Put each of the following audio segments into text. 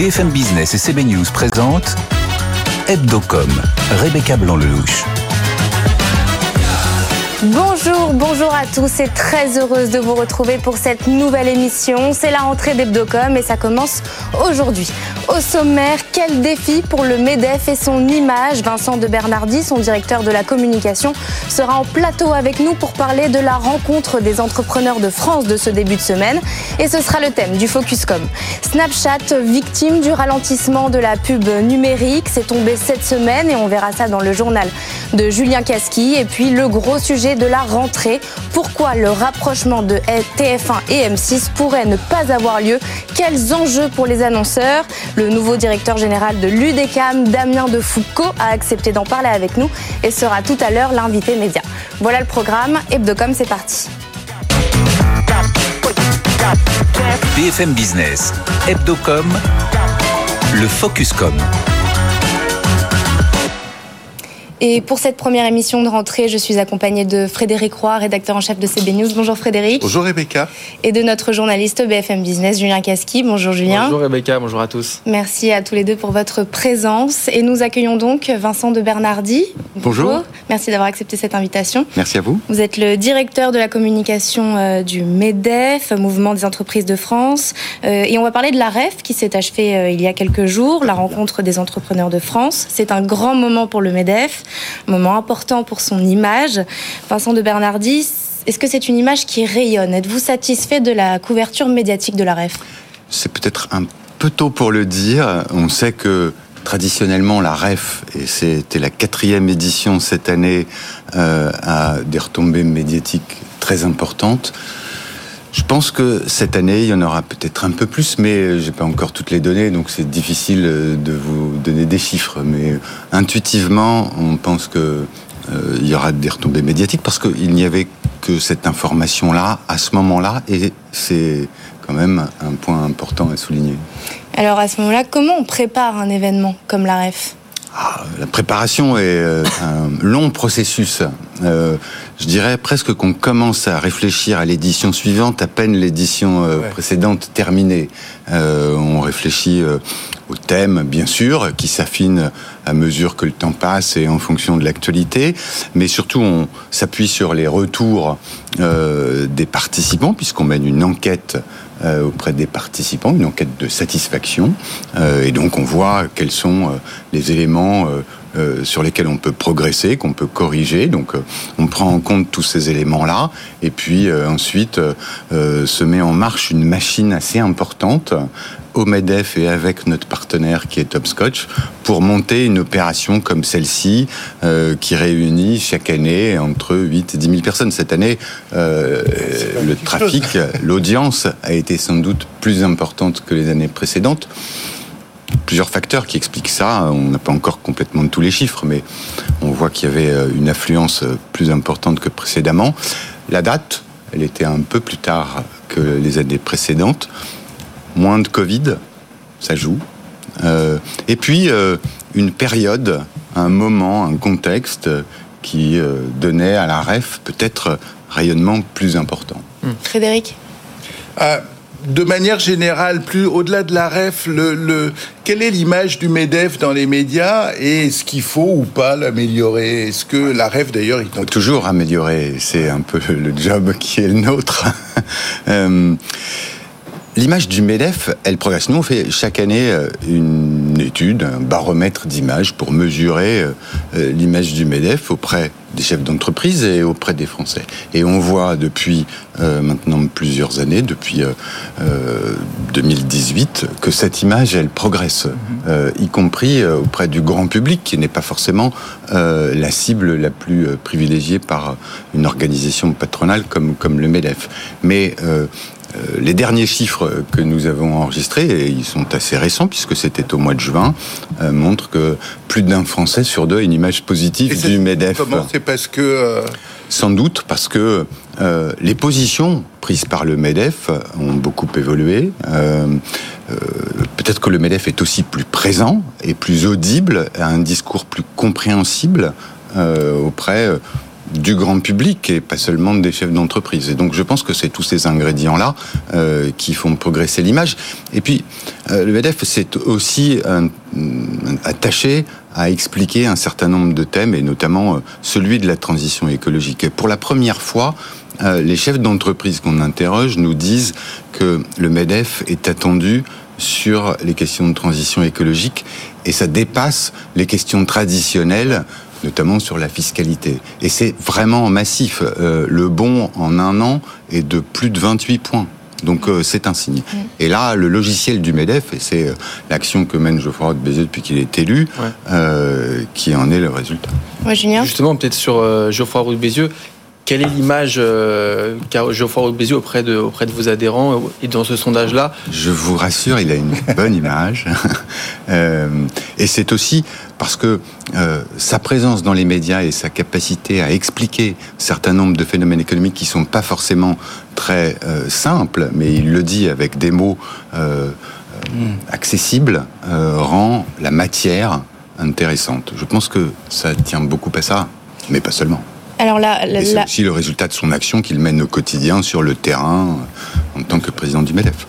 BFM Business et CB News présentent Hebdocom, Rebecca Blanc-Lelouch. Bonjour, bonjour à tous et très heureuse de vous retrouver pour cette nouvelle émission. C'est la rentrée d'Hebdocom et ça commence aujourd'hui. Au sommaire, quel défi pour le MEDEF et son image? Vincent de Bernardi, son directeur de la communication, sera en plateau avec nous pour parler de la rencontre des entrepreneurs de France de ce début de semaine. Et ce sera le thème du Focuscom. Snapchat, victime du ralentissement de la pub numérique, c'est tombé cette semaine et on verra ça dans le journal de Julien Casqui. Et puis le gros sujet de la rentrée. Pourquoi le rapprochement de TF1 et M6 pourrait ne pas avoir lieu? Quels enjeux pour les annonceurs? Le nouveau directeur général de l'UDECAM, Damien de Foucault, a accepté d'en parler avec nous et sera tout à l'heure l'invité média. Voilà le programme. Hebdocom, c'est parti. BFM Business, Hebdocom, le Focuscom. Et pour cette première émission de rentrée, je suis accompagnée de Frédéric Roy, rédacteur en chef de CB News. Bonjour Frédéric. Bonjour Rebecca. Et de notre journaliste BFM Business, Julien Casqui. Bonjour Julien. Bonjour Rebecca, bonjour à tous. Merci à tous les deux pour votre présence. Et nous accueillons donc Vincent de Bernardi. Bonjour. Merci d'avoir accepté cette invitation. Merci à vous. Vous êtes le directeur de la communication euh, du MEDEF, Mouvement des entreprises de France. Euh, et on va parler de la REF qui s'est achevée euh, il y a quelques jours, la rencontre des entrepreneurs de France. C'est un grand moment pour le MEDEF moment important pour son image. Vincent de Bernardi, est-ce que c'est une image qui rayonne? Êtes-vous satisfait de la couverture médiatique de la REF? C'est peut-être un peu tôt pour le dire. On sait que traditionnellement, la REF, et c'était la quatrième édition cette année, euh, a des retombées médiatiques très importantes. Je pense que cette année, il y en aura peut-être un peu plus, mais j'ai pas encore toutes les données, donc c'est difficile euh, de vous donner des chiffres. Mais intuitivement, on pense que euh, il y aura des retombées médiatiques parce qu'il n'y avait que cette information-là à ce moment-là, et c'est quand même un point important à souligner. Alors à ce moment-là, comment on prépare un événement comme la REF? Ah, la préparation est euh, un long processus. Euh, je dirais presque qu'on commence à réfléchir à l'édition suivante à peine l'édition euh, précédente terminée. on réfléchit au bien sûr, qui s'affine à mesure que le temps passe et en fonction de l'actualité, mais surtout on s'appuie sur les retours des participants puisqu'on mène une enquête euh, auprès des participants, une enquête de satisfaction. Euh, et donc on voit quels sont euh, les éléments sur lesquels on peut progresser, qu'on peut corriger. Donc on prend en compte tous ces éléments-là. Et puis ensuite se met en marche une machine assez importante au MEDEF et avec notre partenaire qui est Topscotch pour monter une opération comme celle-ci euh, qui réunit chaque année entre 8 et 10 000 personnes. Cette année, euh, le trafic, l'audience a été sans doute plus importante que les années précédentes. Plusieurs facteurs qui expliquent ça. On n'a pas encore complètement tous les chiffres, mais on voit qu'il y avait euh, une affluence plus importante que précédemment. La date, elle était un peu plus tard que les années précédentes moins de Covid, ça joue. Euh, et puis euh, une période, un moment, un contexte qui euh, donnait à la REF peut-être rayonnement plus important. Hmm. Frédéric de manière générale, plus au-delà de la REF, le, quelle est l'image du MEDEF dans les médias et est-ce qu'il faut ou pas l'améliorer? Est-ce que la REF d'ailleurs, il faut toujours améliorer C'est un peu le job qui est le nôtre. L'image du MEDEF, elle progresse. Nous, on fait chaque année euh, une étude, un baromètre d'image pour mesurer euh, euh, l'image du MEDEF auprès des chefs d'entreprise et auprès des Français. Et on voit depuis maintenant plusieurs années, depuis 2018, que cette image, elle progresse, y compris auprès du grand public, qui n'est pas forcément la cible la plus privilégiée par une organisation patronale comme, comme le MEDEF. Mais les derniers chiffres que nous avons enregistrés, et ils sont assez récents puisque c'était au mois de juin, euh, montrent que plus d'un Français sur deux a une image positive du MEDEF. Comment C'est parce que... Euh, Sans doute parce que les positions prises par le MEDEF ont beaucoup évolué. Peut-être que le MEDEF est aussi plus présent et plus audible, a un discours plus compréhensible auprès du grand public et pas seulement des chefs d'entreprise. Et donc je pense que c'est tous ces ingrédients-là euh, qui font progresser l'image. Et puis euh, le MEDEF c'est aussi attaché à expliquer un certain nombre de thèmes et notamment celui de la transition écologique. Pour la première fois, les chefs d'entreprise qu'on interroge nous disent que le MEDEF est attendu sur les questions de transition écologique et ça dépasse les questions traditionnelles notamment sur la fiscalité. Et c'est vraiment massif. Euh, le bon en un an est de plus de 28 points. Donc euh, c'est un signe. Et là, le logiciel du MEDEF, et c'est euh, l'action que mène Geoffroy Roux Bézieux depuis qu'il est élu, qui en est le résultat. Ouais, Julien Justement, peut-être sur Geoffroy Roux Bézieux, quelle est l'image qu'a Geoffroy Bézieux auprès de, auprès de vos adhérents et dans ce sondage-là? Je vous rassure, il a une bonne image. Euh, et c'est aussi parce que euh, sa présence dans les médias et sa capacité à expliquer certain nombre de phénomènes économiques qui sont pas forcément très simples, mais il le dit avec des mots accessibles, rend la matière intéressante. Je pense que ça tient beaucoup à ça, mais pas seulement. Alors là, c'est aussi le résultat de son action qu'il mène au quotidien sur le terrain en tant que président du MEDEF.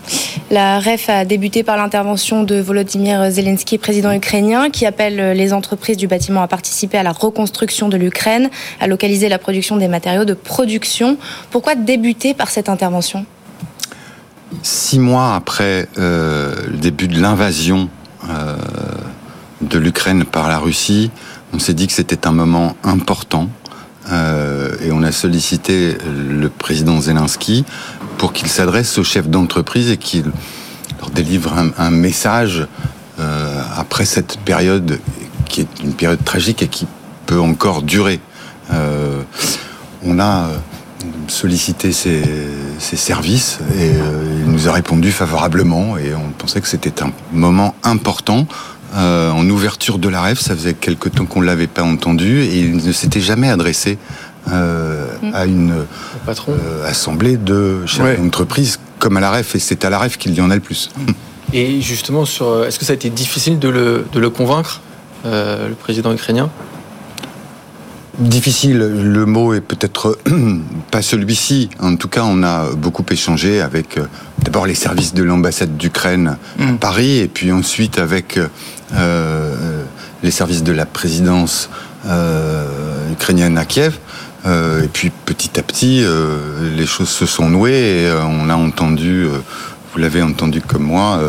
La REF a débuté par l'intervention de Volodymyr Zelensky, président ukrainien, qui appelle les entreprises du bâtiment à participer à la reconstruction de l'Ukraine, à localiser la production des matériaux de production. Pourquoi débuter par cette intervention? Six mois après euh, le début de l'invasion euh, de l'Ukraine par la Russie, on s'est dit que c'était un moment important euh, et on a sollicité le président Zelensky pour qu'il s'adresse aux chefs d'entreprise et qu'il leur délivre un, message euh, après cette période qui est une période tragique et qui peut encore durer. Euh, on a sollicité ses, services et il nous a répondu favorablement et on pensait que c'était un moment important euh, en ouverture de la rêve. Ça faisait quelque temps qu'on ne l'avait pas entendu et il ne s'était jamais adressé euh, mm. à une euh, assemblée de chefs d'entreprise comme à la REF, et c'est à la REF qu'il y en a le plus. Mm. Et justement, sur, est-ce que ça a été difficile de le, de le convaincre, le président ukrainien? Difficile, le mot est peut-être pas celui-ci. En tout cas, on a beaucoup échangé avec d'abord les services de l'ambassade d'Ukraine à mm. Paris, et puis ensuite avec les services de la présidence euh, ukrainienne à Kiev. Euh, et puis petit à petit, les choses se sont nouées et on a entendu, vous l'avez entendu comme moi,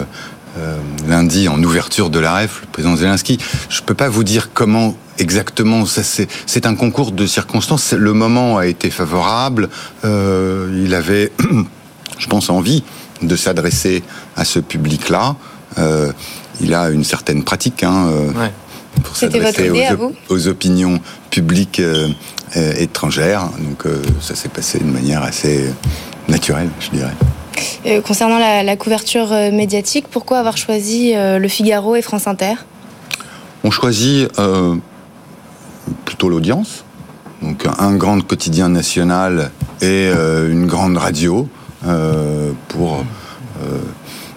lundi en ouverture de la REF, le président Zelensky. Je ne peux pas vous dire comment exactement. C'est un concours de circonstances. Le moment a été favorable. il avait, je pense, envie de s'adresser à ce public-là il a une certaine pratique hein, euh, pour s'adresser aux, aux, opinions publiques euh, euh, étrangères. Donc ça s'est passé d'une manière assez naturelle, je dirais. concernant la, couverture médiatique, pourquoi avoir choisi Le Figaro et France Inter? On choisit plutôt l'audience. Donc un grand quotidien national et une grande radio pour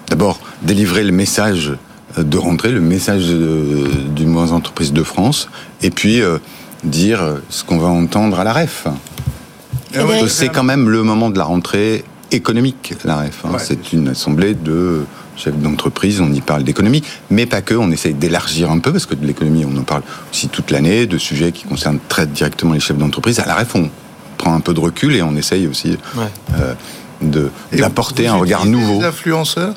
d'abord délivrer le message de rentrer le message du moins entreprise de France et puis euh, dire ce qu'on va entendre à la REF. C'est quand même le moment de la rentrée économique, la REF. Hein. C'est une assemblée de chefs d'entreprise, on y parle d'économie, mais pas que, on essaye d'élargir un peu, parce que de l'économie, on en parle aussi toute l'année, de sujets qui concernent très directement les chefs d'entreprise. À la REF, on prend un peu de recul et on essaye aussi euh, d'apporter un regard nouveau. Les influenceurs?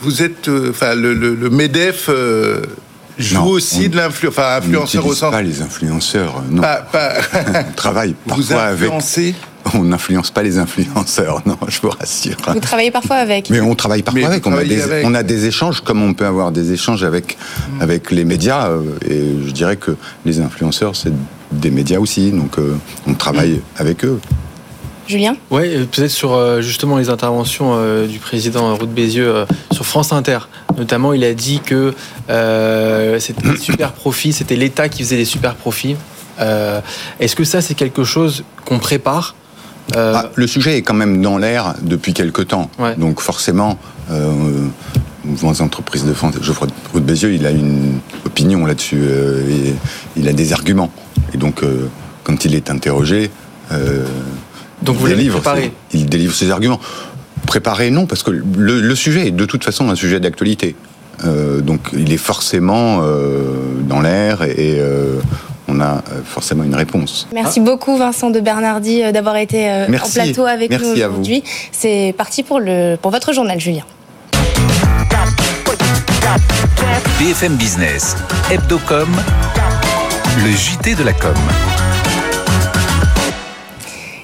Vous êtes, euh, enfin, le, le, Medef euh, joue aussi de l'influence, enfin, influenceur au sens. pas les influenceurs, euh, non. on travaille parfois vous avec. On n'influence pas les influenceurs, non, je vous rassure. Vous travaillez parfois avec. Mais on travaille parfois avec. On, a des, on a des échanges, comme on peut avoir des échanges avec, hmm. avec les médias. Et je dirais que les influenceurs, c'est des médias aussi. Donc on travaille hmm. avec eux. Julien Oui, peut-être sur euh, justement les interventions euh, du président Roux Bézieux euh, sur France Inter. Notamment, il a dit que c'était super profits, c'était l'État qui faisait des super profits. Est-ce que ça, c'est quelque chose qu'on prépare ah, Le sujet est quand même dans l'air depuis quelque temps. Donc forcément, mouvement des entreprises de France, Geoffroy Roux Bézieux, il a une opinion là-dessus. il a des arguments. Et donc quand il est interrogé, Donc vous délivre, préparé ses, il délivre ses arguments. Préparé, non, parce que le, le sujet est de toute façon un sujet d'actualité. Euh, donc il est forcément euh, dans l'air et, et euh, on a forcément une réponse. Merci beaucoup Vincent de Bernardi d'avoir été Merci. en plateau avec Merci nous aujourd'hui. C'est parti pour, le, pour votre journal, Julien. BFM Business, Hebdocom, le JT de la com.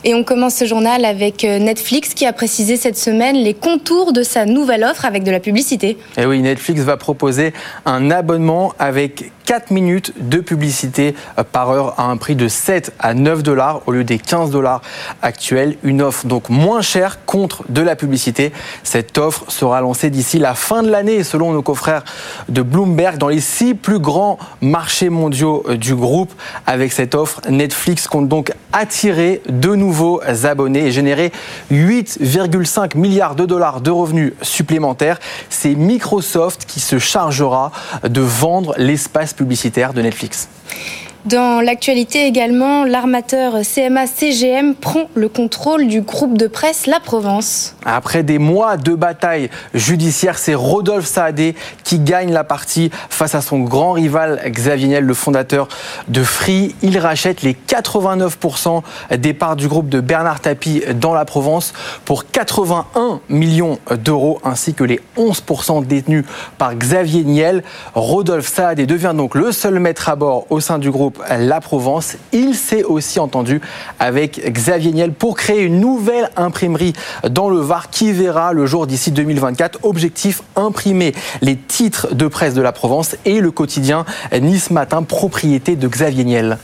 Et on commence ce journal avec euh, Netflix qui a précisé cette semaine les contours de sa nouvelle offre avec de la publicité. Et oui, Netflix va proposer un abonnement avec 4 minutes de publicité par heure à un prix de 7 à 9 dollars au lieu des 15 dollars actuels. Une offre donc moins chère contre de la publicité. Cette offre sera lancée d'ici la fin de l'année selon nos confrères de Bloomberg dans les six plus grands marchés mondiaux du groupe. Avec cette offre, Netflix compte donc attirer de nouveaux abonnés et générer 8,5 milliards de dollars de revenus supplémentaires. C'est Microsoft qui se chargera de vendre l'espace publicitaire de Netflix. Dans l'actualité également, l'armateur CMA-CGM prend le contrôle du groupe de presse La Provence. Après des mois de bataille judiciaire, c'est Rodolphe Saadé qui gagne la partie face à son grand rival Xavier Niel, le fondateur de Free. Il rachète les 89% des parts du groupe de Bernard Tapie dans la Provence pour 81 millions d'euros, ainsi que les 11% détenus par Xavier Niel. Rodolphe Saadé devient donc le seul maître à bord au sein du groupe La Provence. Il s'est aussi entendu avec Xavier Niel pour créer une nouvelle imprimerie dans le Var qui verra le jour d'ici 2024. Objectif imprimer les titres de presse de la Provence et le quotidien Nice Matin, propriété de Xavier Niel.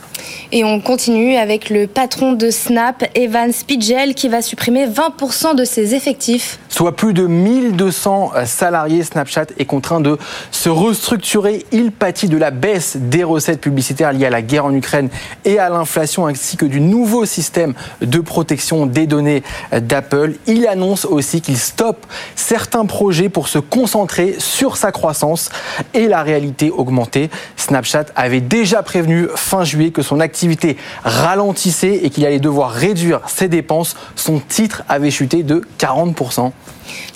Et on continue avec le patron de Snap, Evan Spigel, qui va supprimer 20% de ses effectifs. Soit plus de 1200 salariés, Snapchat est contraint de se restructurer. Il pâtit de la baisse des recettes publicitaires liées à la guerre en Ukraine et à l'inflation, ainsi que du nouveau système de protection des données d'Apple. Il annonce aussi qu'il stoppe certains projets pour se concentrer sur sa croissance et la réalité augmentée. Snapchat avait déjà prévenu fin juillet que son activité ralentissait et qu'il allait devoir réduire ses dépenses. Son titre avait chuté de 40%.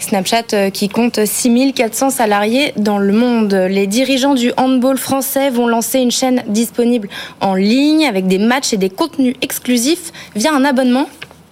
Snapchat euh, qui compte 6400 salariés dans le monde. Les dirigeants du handball français vont lancer une chaîne disponible en ligne avec des matchs et des contenus exclusifs via un abonnement.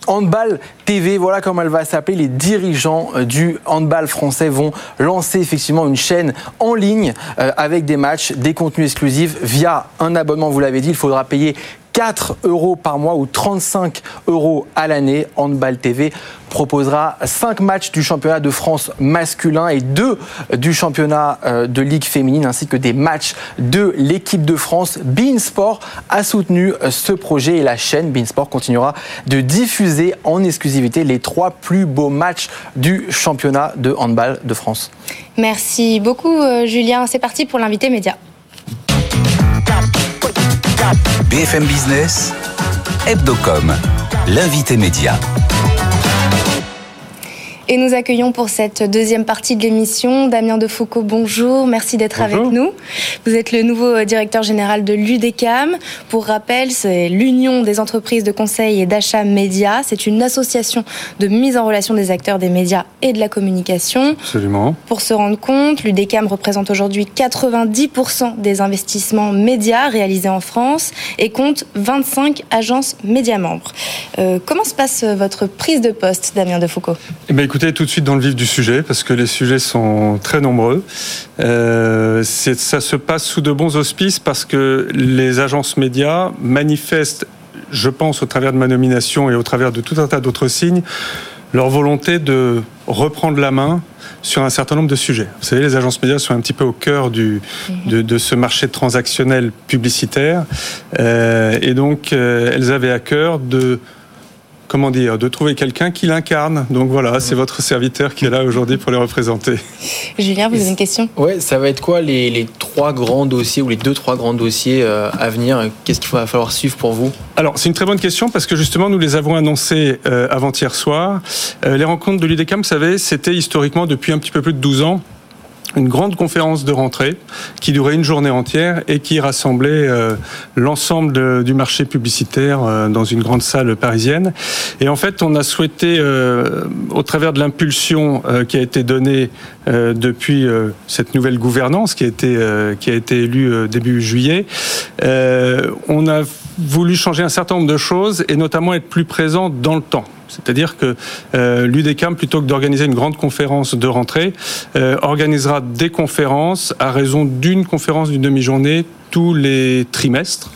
Handball TV, voilà comment elle va s'appeler. Les dirigeants euh, du handball français vont lancer effectivement une chaîne en ligne euh, avec des matchs, des contenus exclusifs via un abonnement. Vous l'avez dit, il faudra payer 4 euros par mois ou 35 euros à l'année. Handball TV proposera 5 matchs du championnat de France masculin et 2 du championnat euh, de Ligue féminine ainsi que des matchs de l'équipe de France. Beansport a soutenu euh, ce projet et la chaîne Beansport continuera de diffuser en exclusivité les trois plus beaux matchs du championnat de handball de France. Merci beaucoup euh, Julien. C'est parti pour l'invité média. BFM Business, Hebdocom, l'invité média. Et nous accueillons pour cette deuxième partie de l'émission Damien Defoucault. Bonjour, merci d'être avec nous. Vous êtes le nouveau directeur général de l'UDECAM. Pour rappel, c'est l'Union des entreprises de conseil et d'achat médias. C'est une association de mise en relation des acteurs des médias et de la communication. Absolument. Pour se rendre compte, l'UDECAM représente aujourd'hui 90% des investissements médias réalisés en France et compte 25 agences médias membres. Euh, comment se passe votre prise de poste, Damien Defoucault Eh bien, écoutez, tout de suite dans le vif du sujet, parce que les sujets sont très nombreux. Euh, ça se passe sous de bons auspices parce que les agences médias manifestent, je pense, au travers de ma nomination et au travers de tout un tas d'autres signes, leur volonté de reprendre la main sur un certain nombre de sujets. Vous savez, les agences médias sont un petit peu au cœur de ce marché transactionnel publicitaire. Euh, et donc, euh, elles avaient à cœur de comment dire, de trouver quelqu'un qui l'incarne. Donc voilà, c'est votre serviteur qui est là aujourd'hui pour les représenter. Julien, vous avez une question? Ouais, ça va être quoi les, les trois grands dossiers ou les deux, trois grands dossiers euh, à venir? Qu'est-ce qu'il va falloir suivre pour vous? Alors, c'est une très bonne question parce que justement, nous les avons annoncés euh, avant-hier soir. Euh, les rencontres de l'UDECAM, vous savez, c'était historiquement depuis un petit peu plus de 12 ans une grande conférence de rentrée qui durait une journée entière et qui rassemblait euh, l'ensemble du marché publicitaire euh, dans une grande salle parisienne. Et en fait, on a souhaité, euh, au travers de l'impulsion qui a été donnée depuis cette nouvelle gouvernance qui a été, qui a été élue début juillet, on a voulu changer un certain nombre de choses et notamment être plus présent dans le temps. C'est-à-dire que euh, l'UDECAM, plutôt que d'organiser une grande conférence de rentrée, euh, organisera des conférences à raison d'une conférence d'une demi-journée tous les trimestres.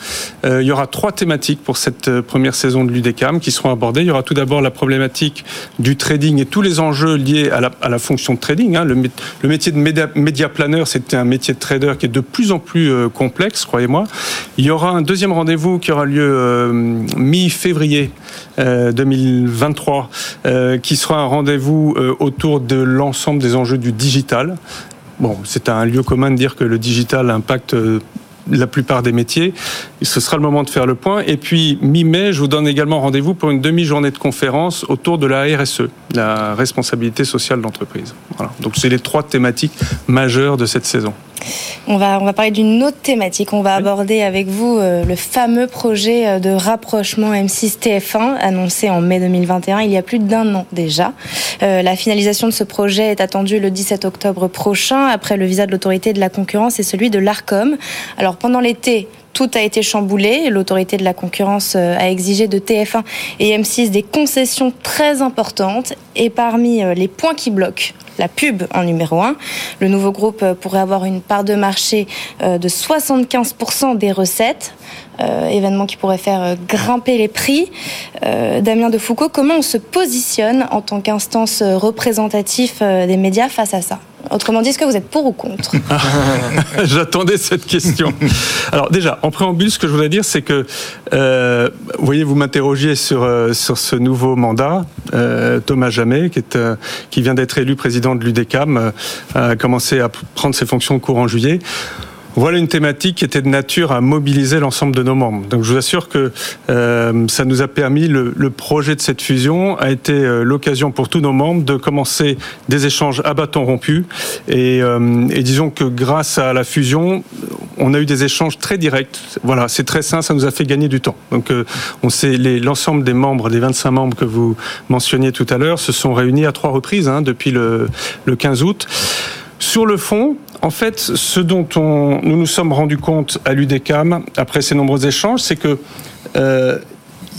Euh, il y aura trois thématiques pour cette euh, première saison de l'UDECAM qui seront abordées. Il y aura tout d'abord la problématique du trading et tous les enjeux liés à la, fonction de trading. Hein. Le, métier de média, planner, c'est un métier de trader qui est de plus en plus complexe, croyez-moi. Il y aura un deuxième rendez-vous qui aura lieu mi-février 2023, qui sera un rendez-vous autour de l'ensemble des enjeux du digital. Bon, c'est un lieu commun de dire que le digital impacte la plupart des métiers. Ce sera le moment de faire le point. Et puis, mi-mai, je vous donne également rendez-vous pour une demi-journée de conférence autour de la RSE, la responsabilité sociale d'entreprise. Voilà. Donc, c'est les trois thématiques majeures de cette saison. On va, on va parler d'une autre thématique. On va aborder avec vous euh, le fameux projet euh, de rapprochement M6-TF1 annoncé en mai 2021, il y a plus d'un an déjà. Euh, la finalisation de ce projet est attendue le 17 octobre prochain, après le visa de l'autorité de la concurrence et celui de l'ARCOM. Alors pendant l'été, tout a été chamboulé. L'autorité de la concurrence a exigé de TF1 et M6 des concessions très importantes. Et parmi les points qui bloquent, la pub en numéro 1. Le nouveau groupe euh, pourrait avoir une part de marché euh, de 75% des recettes. Euh, événement qui pourrait faire grimper les prix. Damien de Foucault, comment on se positionne en tant qu'instance représentative des médias face à ça? Autrement dit, est-ce que vous êtes pour ou contre J'attendais cette question. Alors déjà, en préambule, ce que je voudrais dire, c'est que, euh, vous voyez, vous m'interrogiez sur, euh, sur ce nouveau mandat. Euh, Thomas Jamet, qui, vient d'être élu président de l'UDECAM, a commencé à prendre ses fonctions au courant juillet. Voilà une thématique qui était de nature à mobiliser l'ensemble de nos membres. Donc je vous assure que euh, ça nous a permis, le, le, projet de cette fusion a été euh, l'occasion pour tous nos membres de commencer des échanges à bâton rompu. Et, euh, et, disons que grâce à la fusion, on a eu des échanges très directs. Voilà, c'est très sain, ça nous a fait gagner du temps. Donc euh, on sait l'ensemble des membres, des 25 membres que vous mentionniez tout à l'heure, se sont réunis à trois reprises hein, depuis le, le 15 août. Sur le fond, en fait, ce dont on, nous nous sommes rendus compte à l'UDECAM, après ces nombreux échanges, c'est que euh,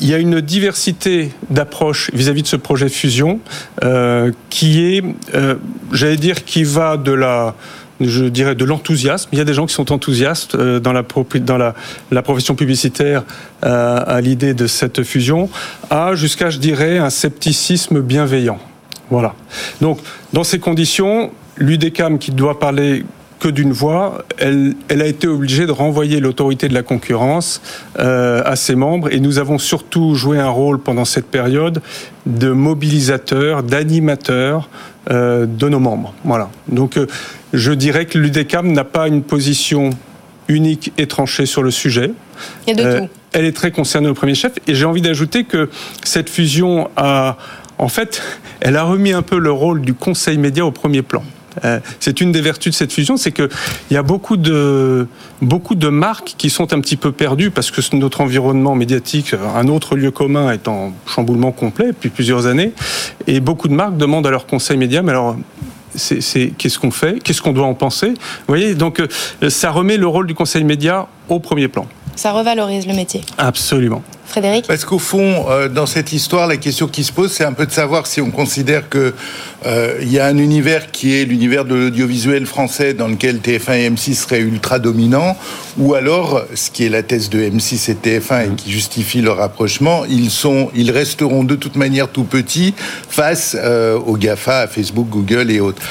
il y a une diversité d'approches vis-à-vis de ce projet fusion euh, qui est, euh, j'allais dire, qui va de la je dirais de l'enthousiasme. Il y a des gens qui sont enthousiastes dans la, dans profession publicitaire euh, à l'idée de cette fusion, à jusqu'à, je dirais, un scepticisme bienveillant. Voilà. Donc, dans ces conditions, l'UDECAM qui doit parler que d'une voix, elle, elle, a été obligée de renvoyer l'autorité de la concurrence euh, à ses membres et nous avons surtout joué un rôle pendant cette période de mobilisateur, d'animateur euh, de nos membres. Voilà. Donc euh, je dirais que l'UDECAM n'a pas une position unique et tranchée sur le sujet. Il y a de tout. Elle est très concernée au premier chef et j'ai envie d'ajouter que cette fusion a, en fait, elle a remis un peu le rôle du conseil média au premier plan. Euh, c'est une des vertus de cette fusion, c'est qu'il y a beaucoup de, beaucoup de marques qui sont un petit peu perdues parce que notre environnement médiatique, un autre lieu commun est en chamboulement complet depuis plusieurs années. Et beaucoup de marques demandent à leur conseil média, mais alors c'est qu'est-ce qu'on fait, qu'est-ce qu'on doit en penser? Vous voyez, donc euh, ça remet le rôle du conseil média au premier plan. Ça revalorise le métier. Absolument. Frédéric Parce qu'au fond, euh, dans cette histoire, la question qui se pose, c'est un peu de savoir si on considère que euh, il y a un univers qui est l'univers de l'audiovisuel français dans lequel TF1 et M6 seraient ultra dominants, ou alors, ce qui est la thèse de M6 et TF1 et qui justifie leur rapprochement, ils resteront de toute manière tout petits face euh, aux Gafa, à Facebook, Google et autres.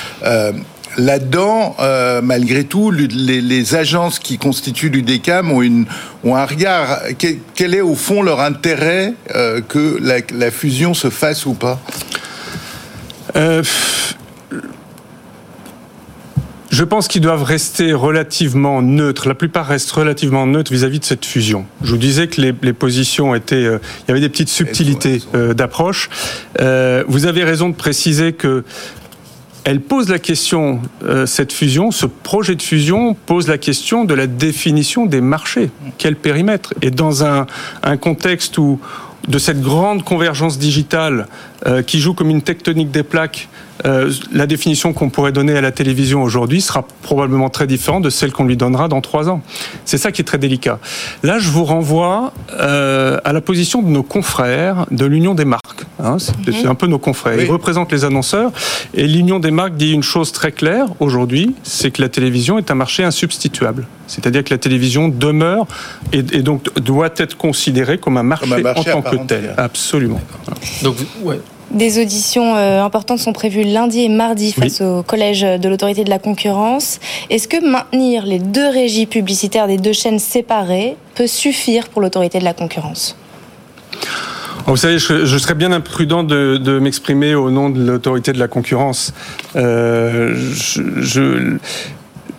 Là-dedans, euh, malgré tout, les, les, agences qui constituent l'UDECAM ont, une, ont un regard. Quel, quel, est au fond leur intérêt euh, que la, la, fusion se fasse ou pas? Euh, je pense qu'ils doivent rester relativement neutres. La plupart restent relativement neutres vis-à-vis -vis de cette fusion. Je vous disais que les, les positions étaient, il y avait des petites subtilités d'approche. Vous avez raison de préciser que elle pose la question, euh, cette fusion, ce projet de fusion pose la question de la définition des marchés. Quel périmètre? Et dans un, contexte où de cette grande convergence digitale euh, qui joue comme une tectonique des plaques, euh, la définition qu'on pourrait donner à la télévision aujourd'hui sera probablement très différente de celle qu'on lui donnera dans trois ans. C'est ça qui est très délicat. Là, je vous renvoie euh, à la position de nos confrères de l'Union des marques. Hein, c'est mhm. un peu nos confrères. Ils représentent les annonceurs et l'Union des marques dit une chose très claire aujourd'hui, c'est que la télévision est un marché insubstituable. C'est-à-dire que la télévision demeure et, donc doit être considérée comme un marché, en tant que tel. Absolument. Donc, ouais. Des auditions euh, importantes sont prévues lundi et mardi face au collège de l'autorité de la concurrence. Est-ce que maintenir les deux régies publicitaires des deux chaînes séparées peut suffire pour l'autorité de la concurrence? Oh, vous savez, je, serais bien imprudent de, m'exprimer au nom de l'autorité de la concurrence. Euh, je,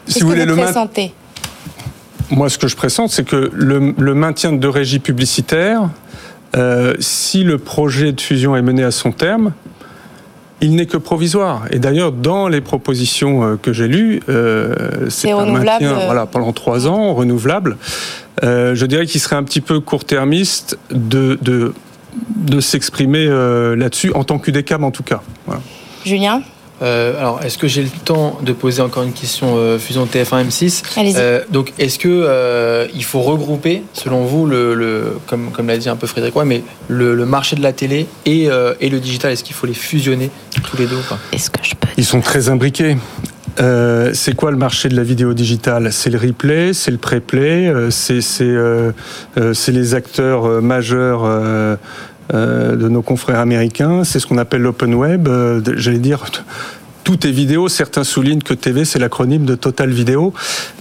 si vous voulez le pressentez? Moi, ce que je pressens, c'est que le, le, maintien de deux régies publicitaires euh, si le projet de fusion est mené à son terme, il n'est que provisoire. Et d'ailleurs, dans les propositions euh, que j'ai lues, euh, c'est un maintien voilà, pendant trois ans, renouvelable. je dirais qu'il serait un petit peu court-termiste de, de, de s'exprimer là-dessus, en tant qu'UDECAM en tout cas. Julien? Euh, alors, est-ce que j'ai le temps de poser encore une question euh, fusion TF1 M6 euh, Donc, est-ce que euh, il faut regrouper, selon vous, le, le comme, comme l'a dit un peu Frédéric Roy, mais le, le, marché de la télé et, euh, et le digital Est-ce qu'il faut les fusionner tous les deux Est-ce que je peux Ils sont très imbriqués. Euh, c'est quoi le marché de la vidéo digitale? C'est le replay, c'est le pré-play, c'est c'est les acteurs majeurs euh, de nos confrères américains. C'est ce qu'on appelle l'open web. Euh, j'allais dire tout est vidéo. Certains soulignent que TV, c'est l'acronyme de Total Vidéo.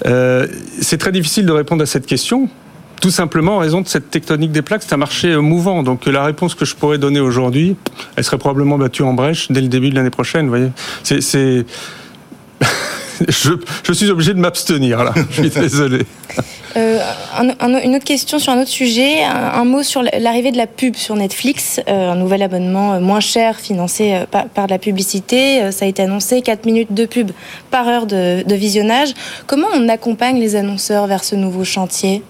Euh, c'est très difficile de répondre à cette question. Tout simplement en raison de cette tectonique des plaques, c'est un marché mouvant. Donc la réponse que je pourrais donner aujourd'hui, elle serait probablement battue en brèche dès le début de l'année prochaine. Vous voyez, c'est je, suis obligé de m'abstenir là. Je suis désolé. Euh, une autre question sur un autre sujet, un, mot sur l'arrivée de la pub sur Netflix, euh, un nouvel abonnement euh, moins cher financé par, de la publicité. ça a été annoncé, 4 minutes de pub par heure de visionnage. Comment on accompagne les annonceurs vers ce nouveau chantier?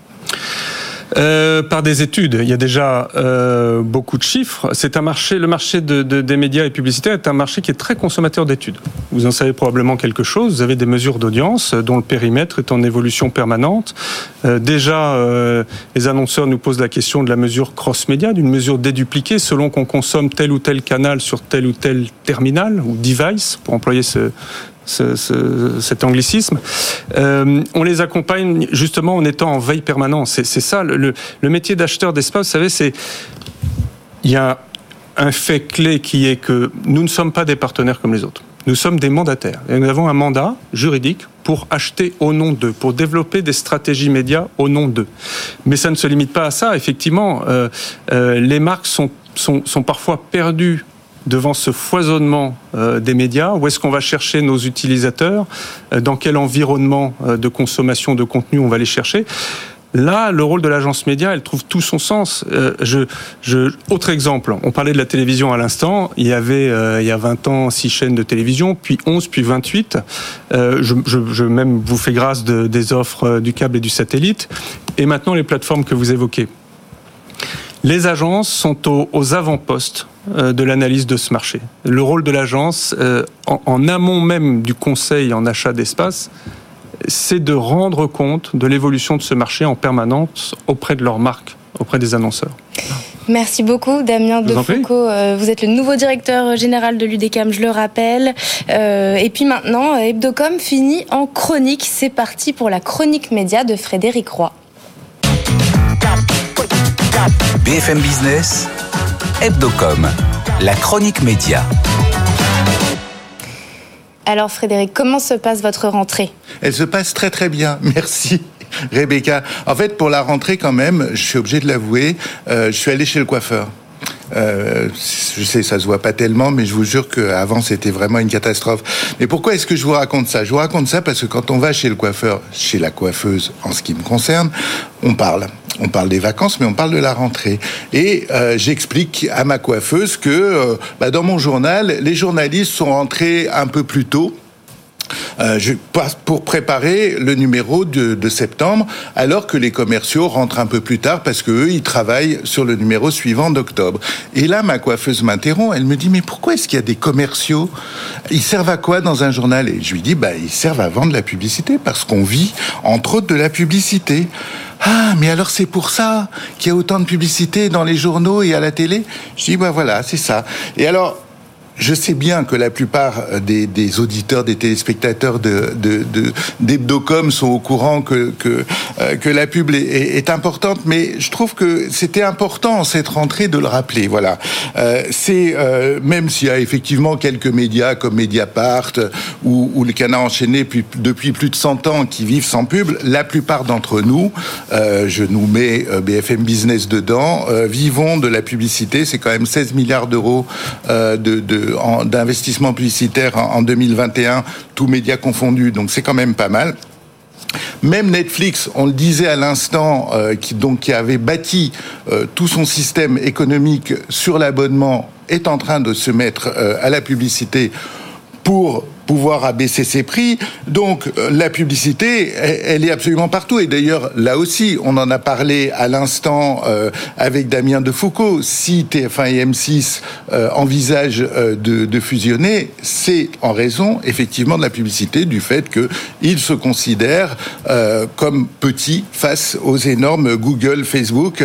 Euh, par des études. Il y a déjà euh, beaucoup de chiffres. C'est un marché, le marché de, de, des médias et publicitaires est un marché qui est très consommateur d'études. Vous en savez probablement quelque chose. Vous avez des mesures d'audience dont le périmètre est en évolution permanente. Euh, déjà, euh, les annonceurs nous posent la question de la mesure cross-média, d'une mesure dédupliquée selon qu'on consomme tel ou tel canal sur tel ou tel terminal ou device, pour employer ce, ce, cet anglicisme. Euh, on les accompagne justement en étant en veille permanente. C'est ça, le, métier d'acheteur d'espace, vous savez, c'est... Il y a un fait clé qui est que nous ne sommes pas des partenaires comme les autres. Nous sommes des mandataires. Et nous avons un mandat juridique pour acheter au nom d'eux, pour développer des stratégies médias au nom d'eux. Mais ça ne se limite pas à ça. Effectivement, euh, euh, les marques sont parfois perdues devant ce foisonnement euh, des médias Où est-ce qu'on va chercher nos utilisateurs euh, Dans quel environnement euh, de consommation de contenu on va les chercher? Là, le rôle de l'agence média, elle trouve tout son sens. je, je, autre exemple, on parlait de la télévision à l'instant. Il y avait, il y a 20 ans, 6 chaînes de télévision, puis 11, puis 28. je, je, même vous fais grâce de, des offres du câble et du satellite. Et maintenant, les plateformes que vous évoquez. Les agences sont aux, avant-postes euh, de l'analyse de ce marché. Le rôle de l'agence, euh, en, amont même du conseil en achat d'espace, c'est de rendre compte de l'évolution de ce marché en permanence auprès de leurs marques, auprès des annonceurs. Merci beaucoup, Damien Defoucault. Euh, vous êtes le nouveau directeur général de l'UDECAM, je le rappelle. et puis maintenant, Hebdocom finit en chronique. C'est parti pour la chronique média de Frédéric Roy. BFM Business, Hebdocom, la chronique média. Alors Frédéric, comment se passe votre rentrée? Elle se passe très très bien, merci. Rebecca. En fait, pour la rentrée quand même, je suis obligé de l'avouer, euh, je suis allé chez le coiffeur. Euh, je sais, ça se voit pas tellement, mais je vous jure qu'avant c'était vraiment une catastrophe. Mais pourquoi est-ce que je vous raconte ça? Je vous raconte ça parce que quand on va chez le coiffeur, chez la coiffeuse, en ce qui me concerne, on parle. on parle des vacances, mais on parle de la rentrée. Et euh, j'explique à ma coiffeuse que euh, bah, dans mon journal, les journalistes sont rentrés un peu plus tôt euh, pour préparer le numéro de, de, septembre, alors que les commerciaux rentrent un peu plus tard parce que eux, ils travaillent sur le numéro suivant d'octobre. Et là, ma coiffeuse m'interrompt. Elle me dit mais pourquoi est-ce qu'il y a des commerciaux? Ils servent à quoi dans un journal? Et je lui dis bah ils servent à vendre la publicité parce qu'on vit entre autres de la publicité. Ah, mais alors c'est pour ça qu'il y a autant de publicité dans les journaux et à la télé? Je dis, bah voilà, c'est ça. Et alors, je sais bien que la plupart des, des auditeurs, des téléspectateurs de, d'Hebdocom sont au courant que, que, euh, que la pub est, est, importante, mais je trouve que c'était important cette rentrée de le rappeler. Voilà, euh, c'est euh, même s'il y a effectivement quelques médias comme Mediapart ou, ou le Canard enchaîné depuis, depuis plus de 100 ans qui vivent sans pub, la plupart d'entre nous, je nous mets BFM Business dedans, vivons de la publicité. C'est quand même 16 milliards d'euros de, de d'investissement publicitaire en 2021, tous médias confondus, donc c'est quand même pas mal. Même Netflix, on le disait à l'instant, euh, qui, avait bâti euh, tout son système économique sur l'abonnement, est en train de se mettre euh, à la publicité pour pouvoir abaisser ses prix. Donc euh, la publicité, elle, est absolument partout. Et d'ailleurs, là aussi, on en a parlé à l'instant euh, avec Damien de Foucault. Si TF1 et M6 euh, envisagent de, fusionner, c'est en raison effectivement de la publicité, du fait qu'ils se considèrent comme petits face aux énormes Google, Facebook,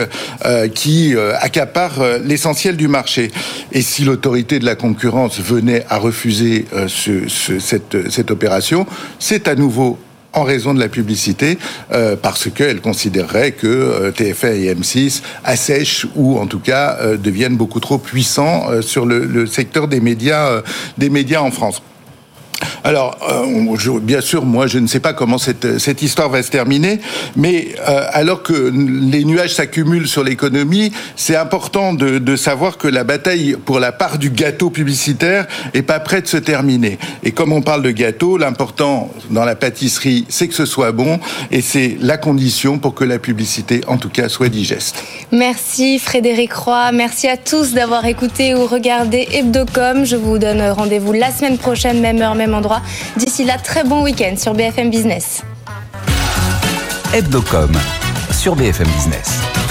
qui accaparent l'essentiel du marché. Et si l'autorité de la concurrence venait à refuser ce, ce cette, opération, c'est à nouveau en raison de la publicité, euh, parce qu'elle considérerait que euh, TF1 et M6 assèchent ou en tout cas euh, deviennent beaucoup trop puissants sur le, secteur des médias en France. Alors, euh, bien sûr, moi, je ne sais pas comment cette, cette histoire va se terminer, mais euh, alors que les nuages s'accumulent sur l'économie, c'est important de, de, savoir que la bataille pour la part du gâteau publicitaire est pas près de se terminer. Et comme on parle de gâteau, l'important dans la pâtisserie, c'est que ce soit bon, et c'est la condition pour que la publicité, en tout cas, soit digeste. Merci Frédéric Roy, merci à tous d'avoir écouté ou regardé Hebdocom. Je vous donne rendez-vous la semaine prochaine, même heure, endroit. D'ici là, très bon week-end sur BFM Business. Sur BFM Business.